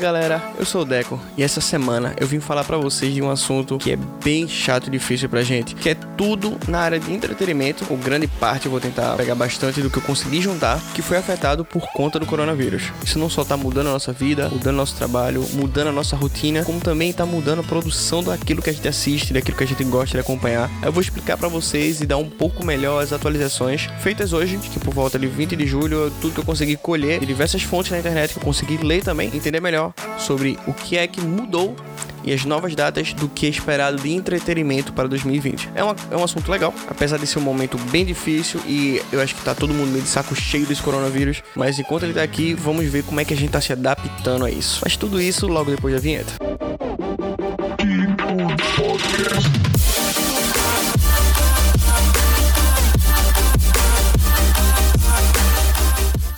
galera, eu sou o Deco e essa semana eu vim falar para vocês de um assunto que é bem chato e difícil pra gente, que é tudo na área de entretenimento, ou grande parte eu vou tentar pegar bastante do que eu consegui juntar, que foi afetado por conta do coronavírus. Isso não só tá mudando a nossa vida, mudando nosso trabalho, mudando a nossa rotina, como também tá mudando a produção daquilo que a gente assiste, daquilo que a gente gosta de acompanhar. Eu vou explicar para vocês e dar um pouco melhor as atualizações feitas hoje, que por volta de 20 de julho, tudo que eu consegui colher de diversas fontes na internet que eu consegui ler também, entender melhor sobre o que é que mudou e as novas datas do que é esperado de entretenimento para 2020. É, uma, é um assunto legal, apesar de ser um momento bem difícil e eu acho que tá todo mundo meio de saco cheio desse coronavírus, mas enquanto ele tá aqui, vamos ver como é que a gente tá se adaptando a isso. Mas tudo isso logo depois da vinheta.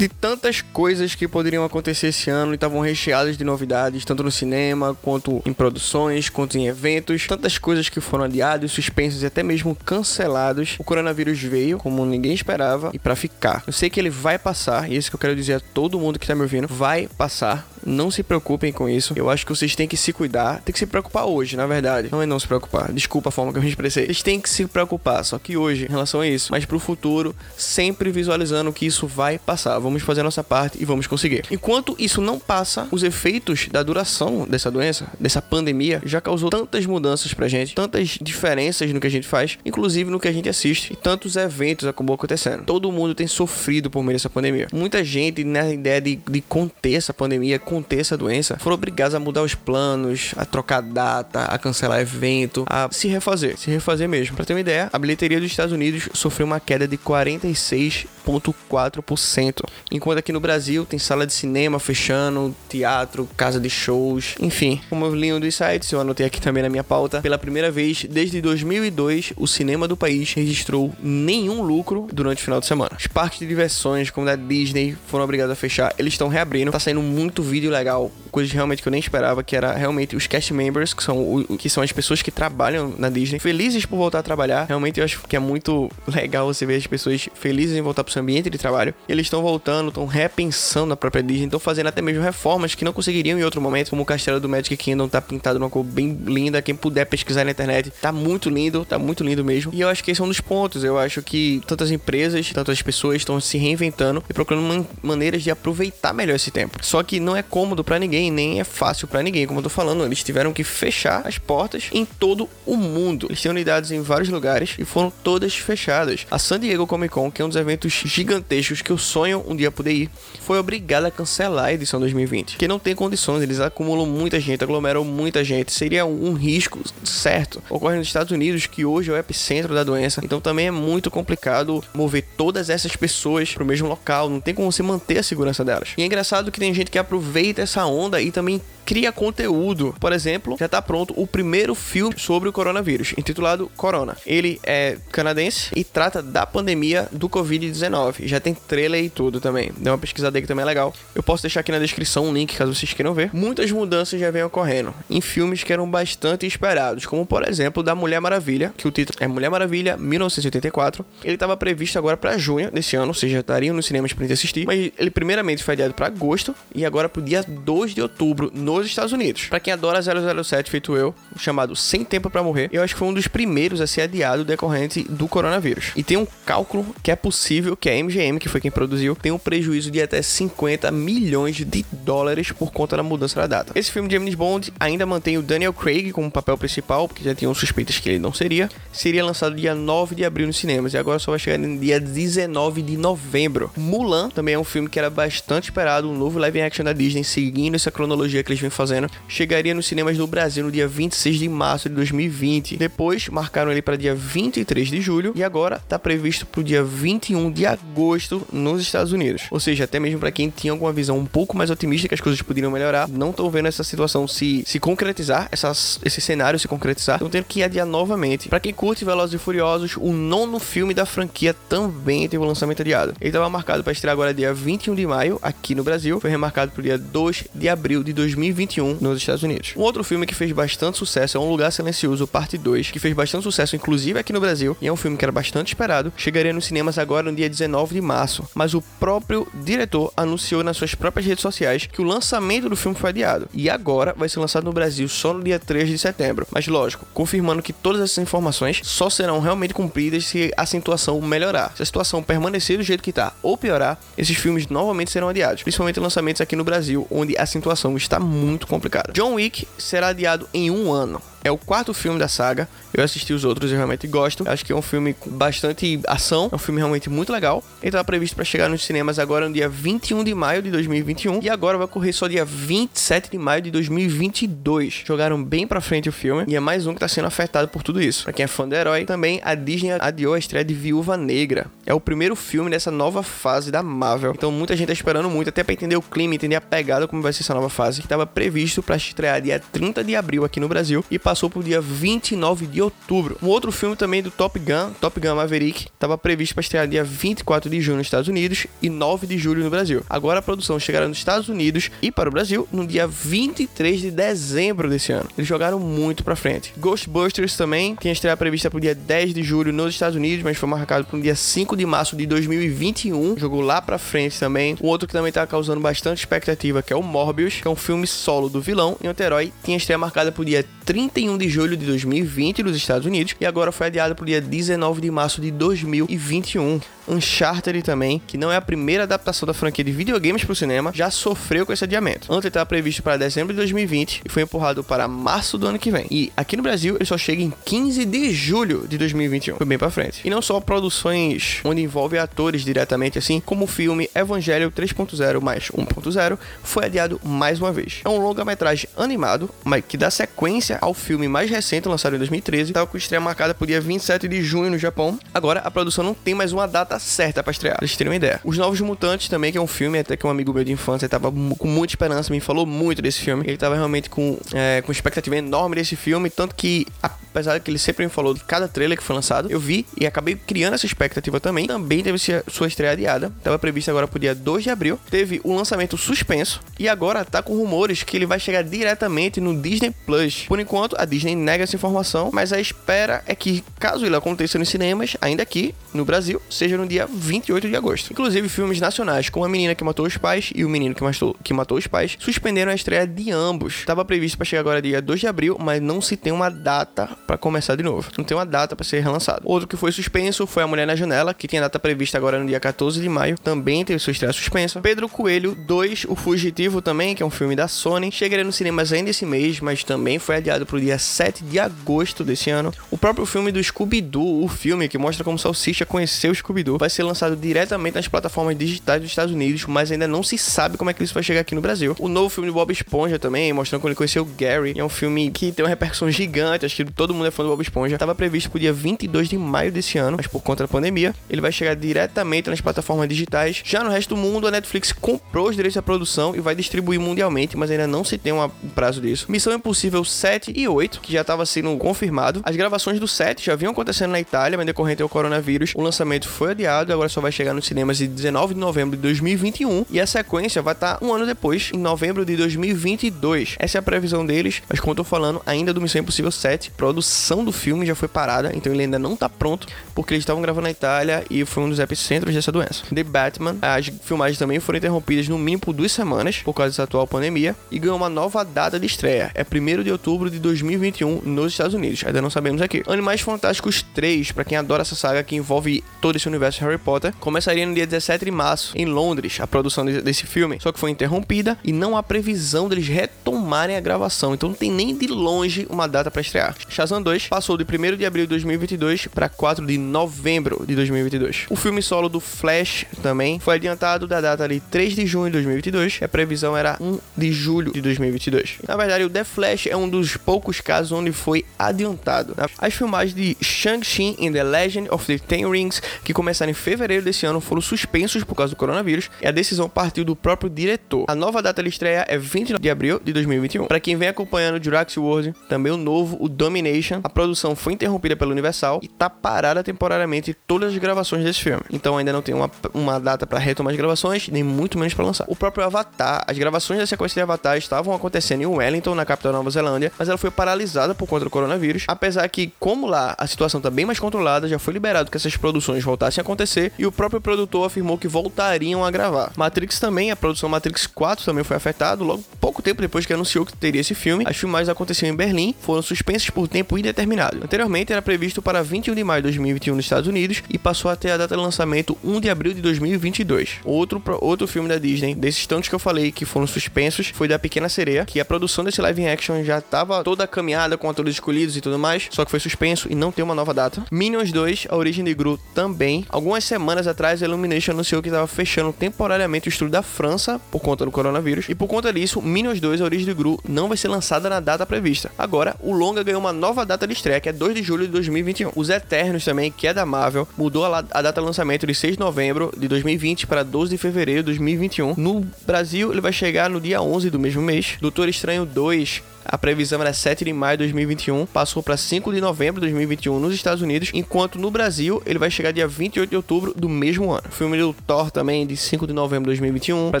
De tantas coisas que poderiam acontecer esse ano e estavam recheadas de novidades, tanto no cinema, quanto em produções, quanto em eventos. Tantas coisas que foram adiadas, suspensos e até mesmo cancelados. O coronavírus veio como ninguém esperava e para ficar. Eu sei que ele vai passar, e isso que eu quero dizer a todo mundo que tá me ouvindo, vai passar. Não se preocupem com isso. Eu acho que vocês têm que se cuidar. Tem que se preocupar hoje, na verdade. Não é não se preocupar. Desculpa a forma que eu me expressei. Vocês têm que se preocupar, só que hoje, em relação a isso. Mas pro futuro, sempre visualizando que isso vai passar. Vamos fazer a nossa parte e vamos conseguir. Enquanto isso não passa, os efeitos da duração dessa doença, dessa pandemia, já causou tantas mudanças pra gente, tantas diferenças no que a gente faz, inclusive no que a gente assiste, e tantos eventos acabou acontecendo. Todo mundo tem sofrido por meio dessa pandemia. Muita gente, na ideia de, de conter essa pandemia, conter essa doença, foram obrigados a mudar os planos, a trocar data, a cancelar evento, a se refazer, se refazer mesmo. Para ter uma ideia, a bilheteria dos Estados Unidos sofreu uma queda de 46,4%, enquanto aqui no Brasil tem sala de cinema fechando, teatro, casa de shows, enfim. Como eu li um dos sites, eu anotei aqui também na minha pauta, pela primeira vez desde 2002, o cinema do país registrou nenhum lucro durante o final de semana. Os parques de diversões, como da Disney, foram obrigados a fechar. Eles estão reabrindo, tá saindo muito vídeo vídeo legal, coisas realmente que eu nem esperava, que era realmente os cast members, que são, o, que são as pessoas que trabalham na Disney, felizes por voltar a trabalhar. Realmente eu acho que é muito legal você ver as pessoas felizes em voltar pro seu ambiente de trabalho. Eles estão voltando, estão repensando a própria Disney, estão fazendo até mesmo reformas que não conseguiriam em outro momento, como o castelo do Magic Kingdom tá pintado numa cor bem linda. Quem puder pesquisar na internet, tá muito lindo, tá muito lindo mesmo. E eu acho que esse é um dos pontos. Eu acho que tantas empresas, tantas pessoas estão se reinventando e procurando man maneiras de aproveitar melhor esse tempo. Só que não é cômodo para ninguém, nem é fácil para ninguém. Como eu tô falando, eles tiveram que fechar as portas em todo o mundo. Eles têm unidades em vários lugares e foram todas fechadas. A San Diego Comic Con, que é um dos eventos gigantescos que eu sonho um dia poder ir, foi obrigada a cancelar a edição 2020, que não tem condições, eles acumulam muita gente, aglomeram muita gente, seria um risco certo. Ocorre nos Estados Unidos, que hoje é o epicentro da doença, então também é muito complicado mover todas essas pessoas pro mesmo local, não tem como você manter a segurança delas. E é engraçado que tem gente que aproveita essa onda e também cria conteúdo. Por exemplo, já está pronto o primeiro filme sobre o coronavírus, intitulado Corona. Ele é canadense e trata da pandemia do Covid-19. Já tem trailer e tudo também. Dá uma pesquisada aí que também é legal. Eu posso deixar aqui na descrição um link caso vocês queiram ver. Muitas mudanças já vêm ocorrendo em filmes que eram bastante esperados, como por exemplo da Mulher Maravilha, que o título é Mulher Maravilha 1984. Ele estava previsto agora para junho desse ano, ou seja, estariam nos cinemas para assistir, mas ele primeiramente foi adiado para agosto e agora para o dia 2 de outubro Estados Unidos. Para quem adora 007, feito eu, chamado Sem Tempo para Morrer, eu acho que foi um dos primeiros a ser adiado decorrente do coronavírus. E tem um cálculo que é possível que a MGM, que foi quem produziu, tem um prejuízo de até 50 milhões de dólares por conta da mudança da data. Esse filme de James Bond ainda mantém o Daniel Craig como papel principal, porque já tinham suspeitas que ele não seria. Seria lançado dia 9 de abril nos cinemas e agora só vai chegar no dia 19 de novembro. Mulan também é um filme que era bastante esperado, um novo live action da Disney, seguindo essa cronologia que eles vêm fazendo, chegaria nos cinemas no Brasil no dia 26 de março de 2020. Depois marcaram ele para dia 23 de julho e agora está previsto para o dia 21 de agosto nos Estados Unidos. Ou seja, até mesmo para quem tinha alguma visão um pouco mais otimista que as coisas poderiam melhorar, não estão vendo essa situação se, se concretizar, essas, esse cenário se concretizar, estão tendo que adiar novamente. Para quem curte Velozes e Furiosos, o nono filme da franquia também teve o um lançamento adiado. Ele estava marcado para estrear agora dia 21 de maio aqui no Brasil, foi remarcado para o dia 2 de abril de 2020 2021 nos Estados Unidos. Um outro filme que fez bastante sucesso é Um Lugar Silencioso, parte 2, que fez bastante sucesso inclusive aqui no Brasil, e é um filme que era bastante esperado, chegaria nos cinemas agora no dia 19 de março, mas o próprio diretor anunciou nas suas próprias redes sociais que o lançamento do filme foi adiado, e agora vai ser lançado no Brasil só no dia 3 de setembro. Mas lógico, confirmando que todas essas informações só serão realmente cumpridas se a situação melhorar. Se a situação permanecer do jeito que está ou piorar, esses filmes novamente serão adiados, principalmente lançamentos aqui no Brasil, onde a situação está muito complicada. John Wick será adiado em um ano. É o quarto filme da saga. Eu assisti os outros e realmente gosto. Acho que é um filme com bastante ação. É um filme realmente muito legal. Ele estava previsto para chegar nos cinemas agora no dia 21 de maio de 2021. E agora vai correr só dia 27 de maio de 2022. Jogaram bem pra frente o filme. E é mais um que tá sendo afetado por tudo isso. Pra quem é fã do herói, também a Disney adiou a estreia de Viúva Negra. É o primeiro filme dessa nova fase da Marvel. Então muita gente tá esperando muito, até pra entender o clima, entender a pegada, como vai ser essa nova fase. Que tava previsto para estrear dia 30 de abril aqui no Brasil. E passou pro dia 29 de outubro. Um outro filme também do Top Gun, Top Gun Maverick, estava previsto para estrear dia 24 de junho nos Estados Unidos e 9 de julho no Brasil. Agora a produção chegará nos Estados Unidos e para o Brasil no dia 23 de dezembro desse ano. Eles jogaram muito para frente. Ghostbusters também tinha estreia prevista para o dia 10 de julho nos Estados Unidos, mas foi marcado para o dia 5 de março de 2021. Jogou lá para frente também. Um outro que também está causando bastante expectativa, que é o Morbius, que é um filme solo do vilão e anti-herói, tinha estreia marcada para o dia 31 de julho de 2020 nos Estados Unidos e agora foi adiado para o dia 19 de março de 2021. Uncharted também, que não é a primeira adaptação da franquia de videogames para o cinema, já sofreu com esse adiamento. Antes estava previsto para dezembro de 2020 e foi empurrado para março do ano que vem. E aqui no Brasil ele só chega em 15 de julho de 2021. Foi bem para frente. E não só produções onde envolve atores diretamente assim, como o filme Evangelho 3.0 mais 1.0 foi adiado mais uma vez. É um longa-metragem animado, mas que dá sequência ao filme mais recente lançado em 2013, estava com estreia marcada para o dia 27 de junho no Japão. Agora a produção não tem mais uma data certa para estrear, pra vocês terem uma ideia. Os Novos Mutantes também, que é um filme até que um amigo meu de infância tava com muita esperança, me falou muito desse filme. Ele tava realmente com, é, com expectativa enorme desse filme, tanto que, apesar de que ele sempre me falou de cada trailer que foi lançado, eu vi e acabei criando essa expectativa também. Também teve sua estreia adiada, tava prevista agora pro dia 2 de abril. Teve um lançamento suspenso e agora tá com rumores que ele vai chegar diretamente no Disney Plus. Por enquanto, a Disney nega essa informação, mas a espera é que, caso ele aconteça nos cinemas, ainda aqui no Brasil, seja no dia 28 de agosto. Inclusive, filmes nacionais como A Menina que Matou os Pais e O Menino que Matou, que matou os Pais suspenderam a estreia de ambos. Estava previsto para chegar agora dia 2 de abril, mas não se tem uma data para começar de novo. Não tem uma data para ser relançado. Outro que foi suspenso foi A Mulher na Janela, que tinha data prevista agora no dia 14 de maio, também teve sua estreia suspensa. Pedro Coelho 2, O Fugitivo também, que é um filme da Sony, chegaria nos cinemas ainda esse mês, mas também foi adiado para o dia 7 de agosto desse ano. O próprio filme do Scooby-Doo, o filme que mostra como Salsicha conheceu o Scooby-Doo, vai ser lançado diretamente nas plataformas digitais dos Estados Unidos, mas ainda não se sabe como é que isso vai chegar aqui no Brasil. O novo filme do Bob Esponja também, mostrando como ele conheceu o Gary, é um filme que tem uma repercussão gigante, acho que todo mundo é fã do Bob Esponja. Estava previsto para o dia 22 de maio desse ano, mas por conta da pandemia, ele vai chegar diretamente nas plataformas digitais. Já no resto do mundo, a Netflix comprou os direitos da produção e vai distribuir mundialmente, mas ainda não se tem um prazo disso. Missão Impossível 7 e 8, que já estava sendo confirmado. As gravações do 7 já vinham acontecendo na Itália, mas decorrente ao coronavírus, o lançamento foi adiado, agora só vai chegar nos cinemas em 19 de novembro de 2021 e a sequência vai estar um ano depois, em novembro de 2022. Essa é a previsão deles, mas como eu tô falando, ainda do Missão Impossível 7, produção do filme já foi parada, então ele ainda não tá pronto, porque eles estavam gravando na Itália e foi um dos epicentros dessa doença. The Batman, as filmagens também foram interrompidas no mínimo por duas semanas, por causa dessa atual pandemia, e ganhou uma nova data de estreia. É 1 de outubro de 2021 nos Estados Unidos. Ainda não sabemos aqui. Animais Fantásticos 3, para quem adora essa saga que envolve todo esse universo Harry Potter, começaria no dia 17 de março em Londres, a produção desse filme, só que foi interrompida e não há previsão deles retomarem a gravação, então não tem nem de longe uma data para estrear. 2 passou de 1 de abril de 2022 para 4 de novembro de 2022. O filme solo do Flash também foi adiantado da data ali 3 de junho de 2022 e a previsão era 1 de julho de 2022. Na verdade, o The Flash é um dos poucos casos onde foi adiantado. As filmagens de Shang-Chi in The Legend of the Ten Rings, que começaram em fevereiro desse ano, foram suspensos por causa do coronavírus e a decisão partiu do próprio diretor. A nova data de estreia é 29 de abril de 2021. Para quem vem acompanhando Jurassic World, também o novo, o Domination A produção foi interrompida pela Universal e tá parada temporariamente todas as gravações desse filme. Então ainda não tem uma, uma data para retomar as gravações, nem muito menos para lançar. O próprio Avatar, as gravações da sequência de Avatar estavam acontecendo em Wellington, na capital da Nova Zelândia, mas ela foi paralisada por conta do coronavírus, apesar que, como lá a situação tá bem mais controlada, já foi liberado que essas produções voltassem a acontecer e o próprio produtor afirmou que voltariam a gravar. Matrix também, a produção Matrix 4 também foi afetada, logo pouco tempo depois que anunciou que teria esse filme. As filmagens aconteciam em Berlim, foram suspensas por tempo indeterminado. Anteriormente era previsto para 21 de maio de 2021 nos Estados Unidos e passou a ter a data de lançamento 1 de abril de 2022. Outro, outro filme da Disney, desses tantos que eu falei que foram suspensos, foi da Pequena Sereia, que a produção desse live action já estava toda caminhada com atores escolhidos e tudo mais, só que foi suspenso e não tem uma nova data. Minions 2, A Origem de Gru também. Algumas semanas atrás, a Illumination anunciou que estava fechando temporariamente o estúdio da França por conta do coronavírus e por conta disso, Minions 2, A Origem de Gru não vai ser lançada na data prevista. Agora, o longa ganhou uma nova data de estreia, que é 2 de julho de 2021. Os Eternos também, que é da Marvel, mudou a, a data de lançamento de 6 de novembro de 2020 para 12 de fevereiro de 2021. No Brasil, ele vai chegar no dia 11 do mesmo mês. Doutor Estranho 2 a previsão era 7 de maio de 2021, passou para 5 de novembro de 2021 nos Estados Unidos, enquanto no Brasil ele vai chegar dia 28 de outubro do mesmo ano. O filme do Thor também de 5 de novembro de 2021 para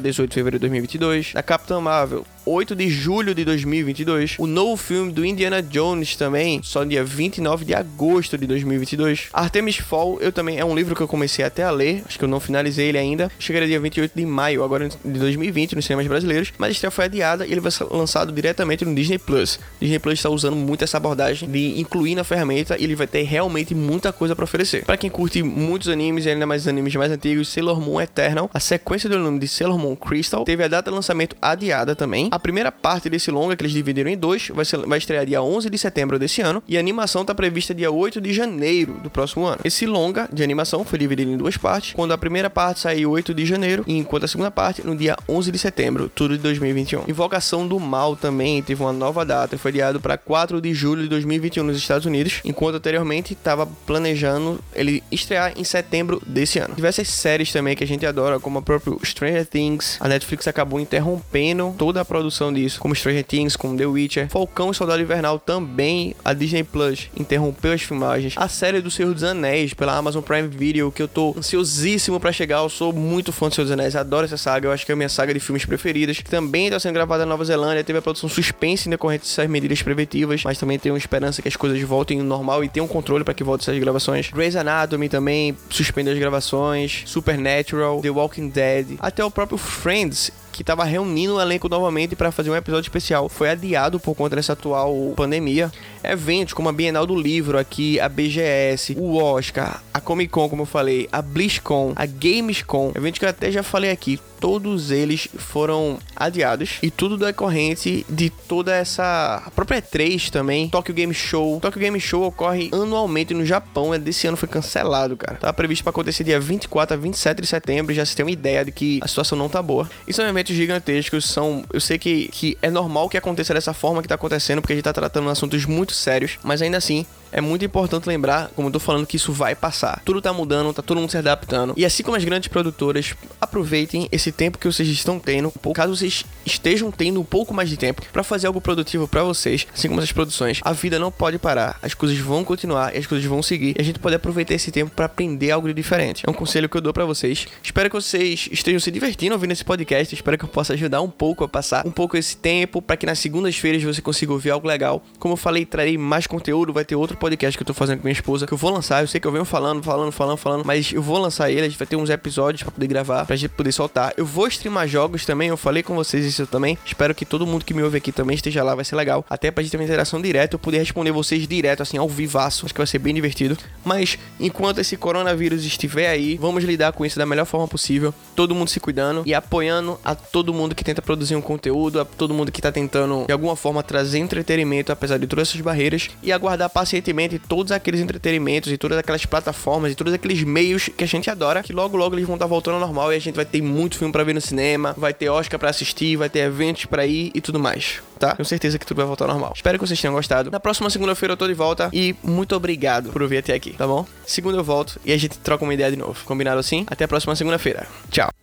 18 de fevereiro de 2022. Da Capitã Marvel 8 de julho de 2022. O novo filme do Indiana Jones também, só dia 29 de agosto de 2022. Artemis Fall, eu também é um livro que eu comecei até a ler, acho que eu não finalizei ele ainda. Chegaria dia 28 de maio, agora de 2020, nos cinemas brasileiros, mas a estreia foi adiada e ele vai ser lançado diretamente no Disney Plus. Disney Plus está usando muito essa abordagem de incluir na ferramenta e ele vai ter realmente muita coisa para oferecer. Para quem curte muitos animes e ainda mais animes mais antigos, Sailor Moon Eternal, a sequência do nome de Sailor Moon Crystal teve a data de lançamento adiada também. A primeira parte desse longa, que eles dividiram em dois, vai, ser, vai estrear dia 11 de setembro desse ano e a animação está prevista dia 8 de janeiro do próximo ano. Esse longa de animação foi dividido em duas partes, quando a primeira parte saiu 8 de janeiro, enquanto a segunda parte no dia 11 de setembro, tudo de 2021. Invocação do Mal também teve uma nova data foi adiado para 4 de julho de 2021 nos Estados Unidos, enquanto anteriormente estava planejando ele estrear em setembro desse ano. Diversas séries também que a gente adora, como a própria Stranger Things, a Netflix acabou interrompendo toda a produção disso, como Stranger Things, como The Witcher, Falcão e Soldado Invernal também, a Disney Plus interrompeu as filmagens, a série do Senhor dos Anéis pela Amazon Prime Video, que eu tô ansiosíssimo para chegar, eu sou muito fã do Senhor dos Anéis, adoro essa saga, eu acho que é a minha saga de filmes preferidas, que também está sendo gravada na Nova Zelândia, teve a produção suspensa em decorrente dessas medidas preventivas, mas também tenho esperança que as coisas voltem ao normal e tenham um controle para que volte essas gravações. Grey's Anatomy também suspendeu as gravações, Supernatural, The Walking Dead, até o próprio Friends que estava reunindo o elenco novamente para fazer um episódio especial. Foi adiado por conta dessa atual pandemia. Eventos como a Bienal do Livro aqui, a BGS, o Oscar, a Comic Con, como eu falei, a BlizzCon, a Gamescom, eventos que eu até já falei aqui, todos eles foram adiados e tudo decorrente de toda essa a própria E3 também, Tokyo Game Show. Tokyo Game Show ocorre anualmente no Japão, é desse ano foi cancelado, cara. Tava previsto para acontecer dia 24 a 27 de setembro, já se tem uma ideia de que a situação não tá boa. E são eventos gigantescos, são, eu sei que, que é normal que aconteça dessa forma que tá acontecendo, porque a gente tá tratando assuntos muito sérios, mas ainda assim é muito importante lembrar, como eu tô falando, que isso vai passar. Tudo tá mudando, tá todo mundo se adaptando. E assim como as grandes produtoras, aproveitem esse tempo que vocês estão tendo, caso vocês estejam tendo um pouco mais de tempo para fazer algo produtivo para vocês, assim como essas produções. A vida não pode parar, as coisas vão continuar as coisas vão seguir. E a gente pode aproveitar esse tempo para aprender algo diferente. É um conselho que eu dou para vocês. Espero que vocês estejam se divertindo ouvindo esse podcast. Espero que eu possa ajudar um pouco a passar um pouco esse tempo para que nas segundas-feiras você consiga ouvir algo legal. Como eu falei, trarei mais conteúdo, vai ter outro podcast que eu tô fazendo com minha esposa, que eu vou lançar. Eu sei que eu venho falando, falando, falando, falando, mas eu vou lançar ele. A gente vai ter uns episódios para poder gravar, pra gente poder soltar. Eu vou streamar jogos também, eu falei com vocês isso também. Espero que todo mundo que me ouve aqui também esteja lá, vai ser legal. Até pra gente ter uma interação direta, eu poder responder vocês direto, assim, ao vivaço. Acho que vai ser bem divertido. Mas enquanto esse coronavírus estiver aí, vamos lidar com isso da melhor forma possível. Todo mundo se cuidando e apoiando a todo mundo que tenta produzir um conteúdo, a todo mundo que tá tentando de alguma forma trazer entretenimento, apesar de todas essas barreiras, e aguardar pacientemente todos aqueles entretenimentos e todas aquelas plataformas e todos aqueles meios que a gente adora, que logo logo eles vão estar voltando ao normal e a gente vai ter muito filme para ver no cinema, vai ter Oscar para assistir, vai ter eventos para ir e tudo mais, tá? Tenho certeza que tudo vai voltar ao normal. Espero que vocês tenham gostado. Na próxima segunda-feira eu tô de volta e muito obrigado por ouvir até aqui, tá bom? Segunda eu volto e a gente troca uma ideia de novo. Combinado assim? Até a próxima segunda-feira. Tchau.